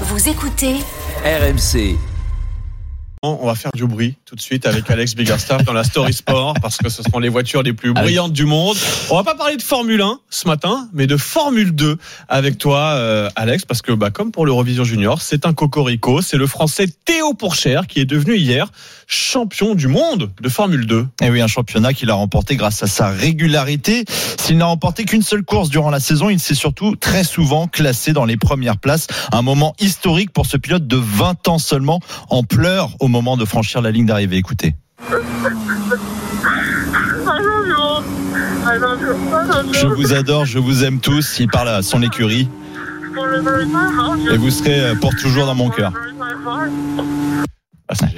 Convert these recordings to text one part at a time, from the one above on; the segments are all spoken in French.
Vous écoutez RMC. On va faire du bruit tout de suite avec Alex Biggerstaff dans la Story Sport parce que ce sont les voitures les plus bruyantes du monde. On va pas parler de Formule 1 ce matin, mais de Formule 2 avec toi, euh, Alex, parce que bah, comme pour l'Eurovision Junior, c'est un cocorico. C'est le Français Théo Pourchère qui est devenu hier champion du monde de Formule 2. Et oui, un championnat qu'il a remporté grâce à sa régularité. S'il n'a remporté qu'une seule course durant la saison, il s'est surtout très souvent classé dans les premières places. Un moment historique pour ce pilote de 20 ans seulement, en pleurs au moment de franchir la ligne d'arrivée. Écoutez. Je vous adore, je vous aime tous. Il parle à son écurie. Et vous serez pour toujours dans mon cœur.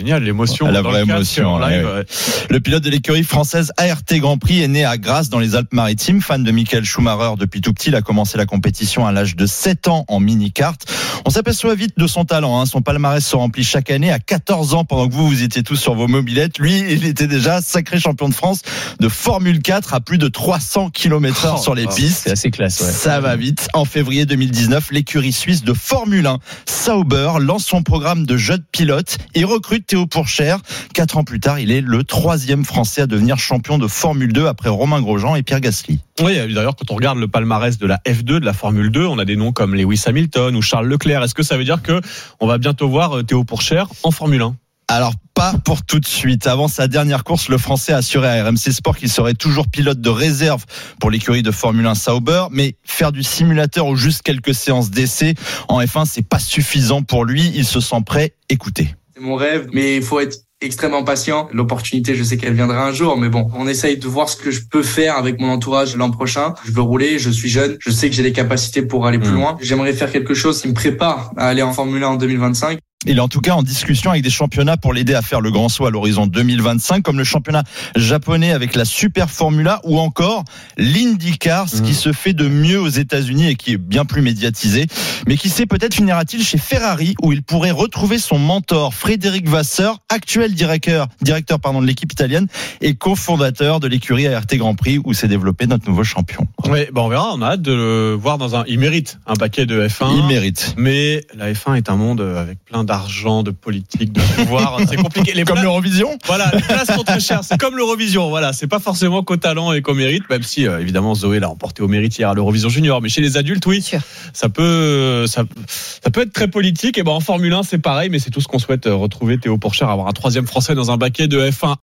Génial, l'émotion. La vraie émotion, en live, ouais. ouais. Le pilote de l'écurie française ART Grand Prix est né à Grasse dans les Alpes-Maritimes. Fan de Michael Schumacher depuis tout petit, il a commencé la compétition à l'âge de 7 ans en mini-kart. On s'aperçoit vite de son talent. Hein. Son palmarès se remplit chaque année. À 14 ans, pendant que vous, vous étiez tous sur vos mobilettes, lui, il était déjà sacré champion de France de Formule 4 à plus de 300 km heure Oh, sur les oh, pistes. C'est assez classe, ouais. Ça va vite. En février 2019, l'écurie suisse de Formule 1, Sauber, lance son programme de jeunes pilotes et recrute Théo Pourchère. Quatre ans plus tard, il est le troisième Français à devenir champion de Formule 2 après Romain Grosjean et Pierre Gasly. Oui, d'ailleurs, quand on regarde le palmarès de la F2, de la Formule 2, on a des noms comme Lewis Hamilton ou Charles Leclerc. Est-ce que ça veut dire que on va bientôt voir euh, Théo Pourchère en Formule 1 Alors pas pour tout de suite. Avant sa dernière course, le Français a assuré à RMC Sport qu'il serait toujours pilote de réserve pour l'écurie de Formule 1 Sauber, mais faire du simulateur ou juste quelques séances d'essai en F1, c'est pas suffisant pour lui. Il se sent prêt. Écoutez. C'est mon rêve, mais il faut être extrêmement patient. L'opportunité, je sais qu'elle viendra un jour, mais bon, on essaye de voir ce que je peux faire avec mon entourage l'an prochain. Je veux rouler, je suis jeune, je sais que j'ai les capacités pour aller plus Mm. loin. J'aimerais faire quelque chose qui me prépare à aller en Formule 1 en 2025. Il est en tout cas en discussion avec des championnats pour l'aider à faire le grand saut à l'horizon 2025, comme le championnat japonais avec la Super Formula ou encore l'IndyCar, ce qui se fait de mieux aux États-Unis et qui est bien plus médiatisé. Mais qui sait, peut-être finira-t-il chez Ferrari où il pourrait retrouver son mentor Frédéric Vasseur, actuel directeur, directeur pardon, de l'équipe italienne et cofondateur de l'écurie ART Grand Prix où s'est développé notre nouveau champion. Oui, bon, on verra. On a hâte de le voir dans un. Il mérite un paquet de F1. Il mérite. Mais la F1 est un monde avec plein d'argent, de politique, de pouvoir. C'est compliqué. Les Comme l'Eurovision Voilà, les places sont très chères. C'est comme l'Eurovision. Voilà, c'est pas forcément qu'au talent et qu'au mérite, même si euh, évidemment Zoé l'a emporté au mérite hier à l'Eurovision Junior. Mais chez les adultes, oui, Sûr. ça peut, ça, ça peut être très politique. Et ben en Formule 1, c'est pareil, mais c'est tout ce qu'on souhaite euh, retrouver Théo Pourchère, avoir un troisième Français dans un baquet de F1.